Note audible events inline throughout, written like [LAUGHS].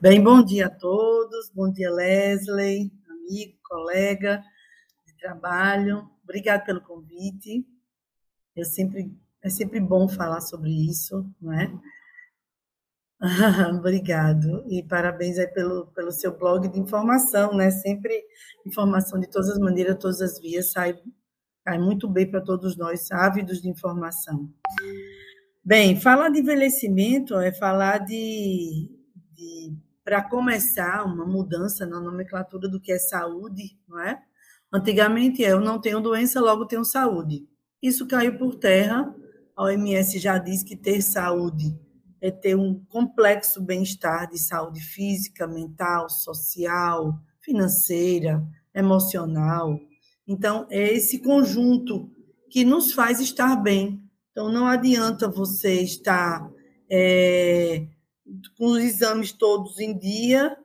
Bem, bom dia a todos. Bom dia, Leslie, amigo, colega de trabalho. Obrigado pelo convite. Eu sempre é sempre bom falar sobre isso, não é? [LAUGHS] Obrigado. E parabéns aí pelo, pelo seu blog de informação, né? Sempre informação de todas as maneiras, todas as vias, sai, sai muito bem para todos nós, ávidos de informação. Bem, falar de envelhecimento é falar de, de para começar, uma mudança na nomenclatura do que é saúde, não é? Antigamente eu não tenho doença, logo tenho saúde. Isso caiu por terra. A OMS já diz que ter saúde é ter um complexo bem-estar de saúde física, mental, social, financeira, emocional. Então, é esse conjunto que nos faz estar bem. Então, não adianta você estar é, com os exames todos em dia,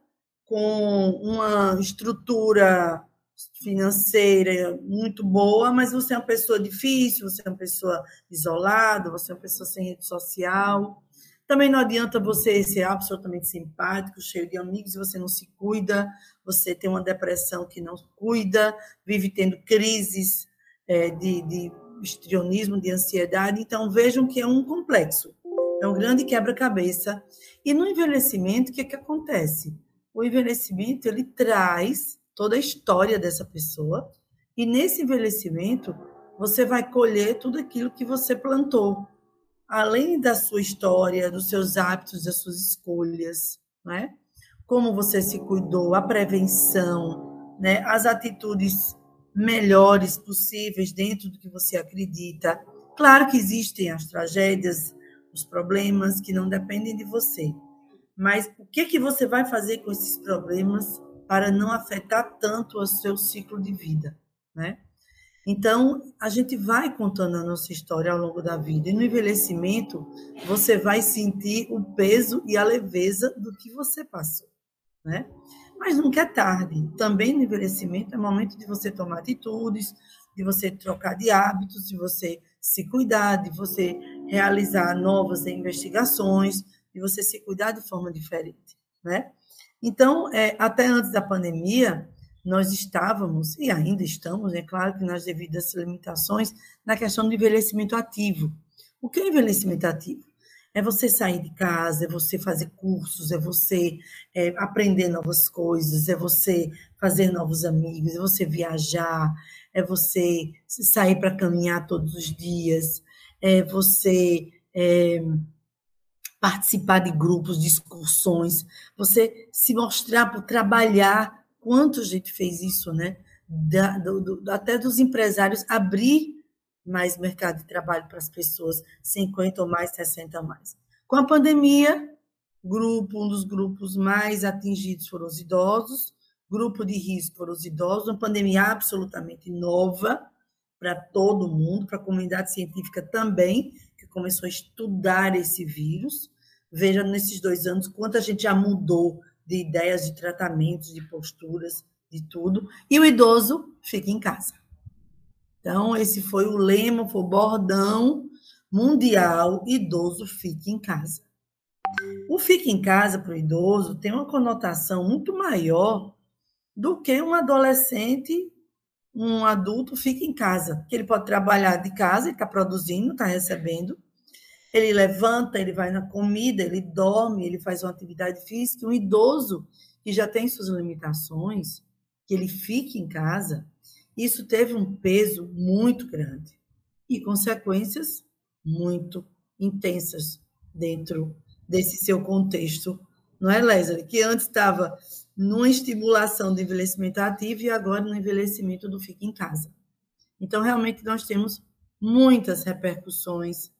com uma estrutura financeira muito boa, mas você é uma pessoa difícil, você é uma pessoa isolada, você é uma pessoa sem rede social. Também não adianta você ser absolutamente simpático, cheio de amigos, e você não se cuida, você tem uma depressão que não cuida, vive tendo crises é, de, de histrionismo, de ansiedade. Então, vejam que é um complexo, é um grande quebra-cabeça. E no envelhecimento, o que, é que acontece? O envelhecimento ele traz toda a história dessa pessoa, e nesse envelhecimento, você vai colher tudo aquilo que você plantou além da sua história, dos seus hábitos, das suas escolhas, né? Como você se cuidou, a prevenção, né? As atitudes melhores possíveis dentro do que você acredita. Claro que existem as tragédias, os problemas que não dependem de você. Mas o que que você vai fazer com esses problemas para não afetar tanto o seu ciclo de vida, né? Então, a gente vai contando a nossa história ao longo da vida. E no envelhecimento, você vai sentir o peso e a leveza do que você passou, né? Mas nunca é tarde. Também no envelhecimento é momento de você tomar atitudes, de você trocar de hábitos, de você se cuidar, de você realizar novas investigações, de você se cuidar de forma diferente, né? Então, é, até antes da pandemia, nós estávamos, e ainda estamos, é claro que nas devidas limitações, na questão do envelhecimento ativo. O que é envelhecimento ativo? É você sair de casa, é você fazer cursos, é você é, aprender novas coisas, é você fazer novos amigos, é você viajar, é você sair para caminhar todos os dias, é você é, participar de grupos, de excursões, você se mostrar trabalhar Quanto a gente fez isso, né? Da, do, do, até dos empresários abrir mais mercado de trabalho para as pessoas 50 ou mais, 60 ou mais. Com a pandemia, grupo, um dos grupos mais atingidos foram os idosos, grupo de risco foram os idosos, uma pandemia absolutamente nova para todo mundo, para a comunidade científica também, que começou a estudar esse vírus. Veja nesses dois anos quanto a gente já mudou de ideias de tratamentos, de posturas, de tudo. E o idoso fica em casa. Então, esse foi o lema, foi o bordão mundial: idoso fica em casa. O fica em casa para o idoso tem uma conotação muito maior do que um adolescente, um adulto fica em casa, que ele pode trabalhar de casa, ele está produzindo, está recebendo, ele levanta, ele vai na comida, ele dorme, ele faz uma atividade física. Um idoso que já tem suas limitações, que ele fique em casa, isso teve um peso muito grande e consequências muito intensas dentro desse seu contexto, não é, Leslie? Que antes estava numa estimulação do envelhecimento ativo e agora no envelhecimento do fique em casa. Então, realmente, nós temos muitas repercussões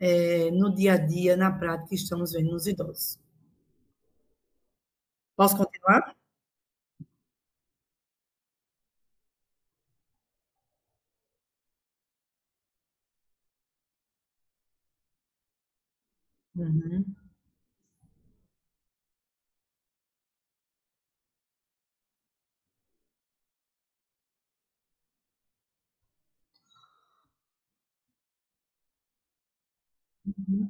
é, no dia a dia, na prática, que estamos vendo nos idosos. Posso continuar? Uhum. 嗯，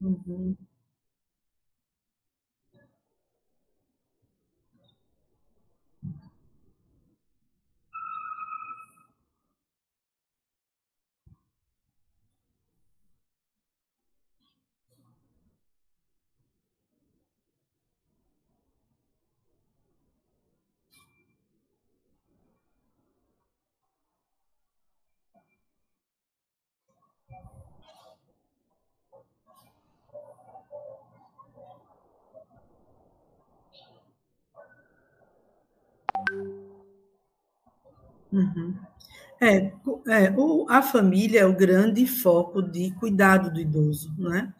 嗯哼。Uhum. É, é o, a família é o grande foco de cuidado do idoso, não é?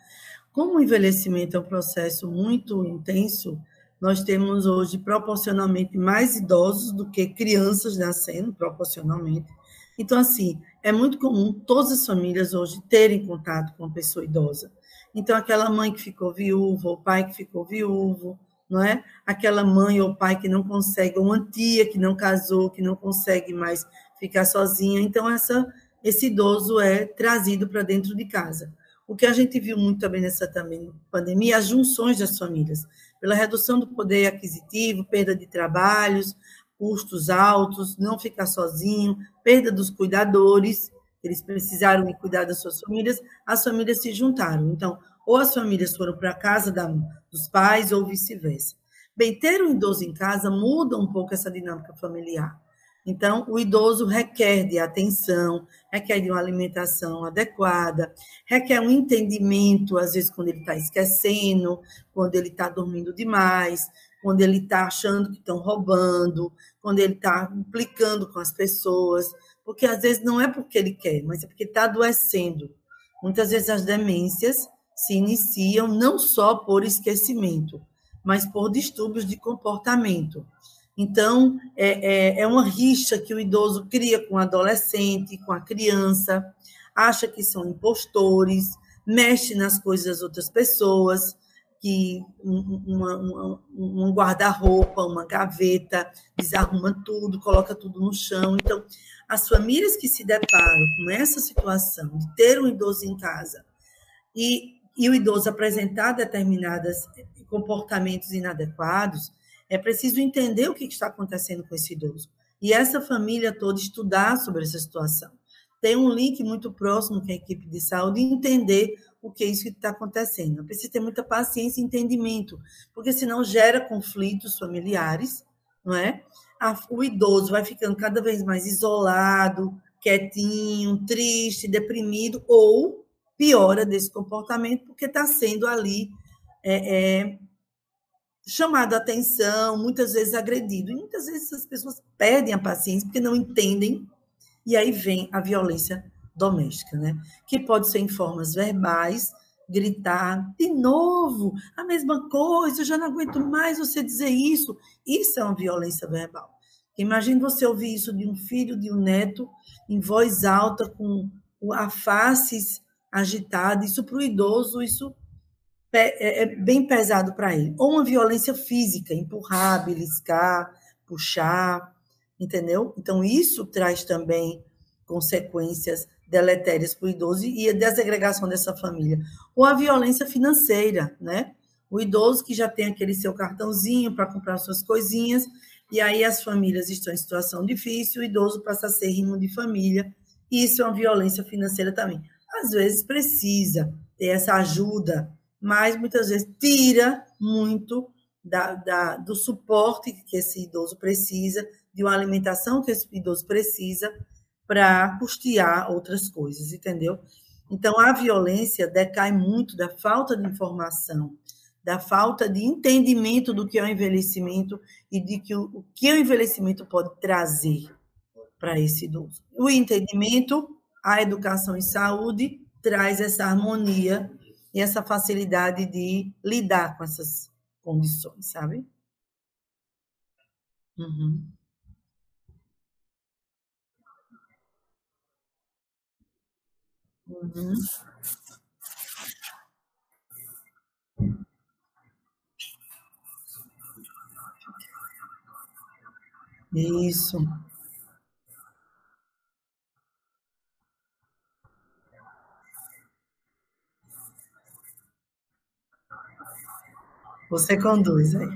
Como o envelhecimento é um processo muito intenso, nós temos hoje proporcionalmente mais idosos do que crianças nascendo, proporcionalmente. Então, assim, é muito comum todas as famílias hoje terem contato com uma pessoa idosa. Então, aquela mãe que ficou viúva, o pai que ficou viúvo, não é? Aquela mãe ou pai que não consegue, ou uma tia que não casou, que não consegue mais ficar sozinha. Então, essa, esse idoso é trazido para dentro de casa. O que a gente viu muito também nessa também, pandemia, as junções das famílias, pela redução do poder aquisitivo, perda de trabalhos, custos altos, não ficar sozinho, perda dos cuidadores, eles precisaram de cuidar das suas famílias, as famílias se juntaram. Então, ou as famílias foram para a casa da, dos pais, ou vice-versa. Bem, ter um idoso em casa muda um pouco essa dinâmica familiar. Então, o idoso requer de atenção, requer de uma alimentação adequada, requer um entendimento, às vezes, quando ele está esquecendo, quando ele está dormindo demais, quando ele está achando que estão roubando, quando ele está implicando com as pessoas, porque às vezes não é porque ele quer, mas é porque está adoecendo. Muitas vezes as demências se iniciam não só por esquecimento, mas por distúrbios de comportamento. Então, é, é, é uma rixa que o idoso cria com o adolescente, com a criança, acha que são impostores, mexe nas coisas das outras pessoas, que um guarda-roupa, uma gaveta, desarruma tudo, coloca tudo no chão. Então, as famílias que se deparam com essa situação de ter um idoso em casa e, e o idoso apresentar determinados comportamentos inadequados, é preciso entender o que está acontecendo com esse idoso. E essa família toda estudar sobre essa situação. Tem um link muito próximo com a equipe de saúde e entender o que é isso que está acontecendo. Precisa ter muita paciência e entendimento, porque senão gera conflitos familiares, não é? O idoso vai ficando cada vez mais isolado, quietinho, triste, deprimido, ou piora desse comportamento, porque está sendo ali é, é, chamado a atenção, muitas vezes agredido. E muitas vezes as pessoas perdem a paciência porque não entendem, e aí vem a violência doméstica, né? Que pode ser em formas verbais, gritar de novo a mesma coisa, eu já não aguento mais você dizer isso. Isso é uma violência verbal. Imagine você ouvir isso de um filho, de um neto, em voz alta, com a face agitada. Isso para o idoso, isso é, é bem pesado para ele. Ou uma violência física, empurrar, beliscar, puxar, entendeu? Então, isso traz também consequências deletérias para o idoso e a desagregação dessa família. Ou a violência financeira, né? O idoso que já tem aquele seu cartãozinho para comprar suas coisinhas, e aí as famílias estão em situação difícil, o idoso passa a ser rimo de família, e isso é uma violência financeira também. Às vezes precisa ter essa ajuda, mas muitas vezes tira muito da, da, do suporte que esse idoso precisa, de uma alimentação que esse idoso precisa, para custear outras coisas, entendeu? Então, a violência decai muito da falta de informação, da falta de entendimento do que é o envelhecimento e de que o, o que o envelhecimento pode trazer para esse idoso. O entendimento, a educação em saúde traz essa harmonia e essa facilidade de lidar com essas condições, sabe? Uhum. Uhum. Isso. Você conduz aí.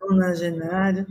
Nonagenário.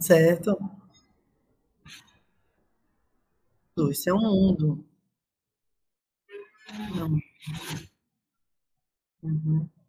Certo. Isso é um mundo. Não. Uhum.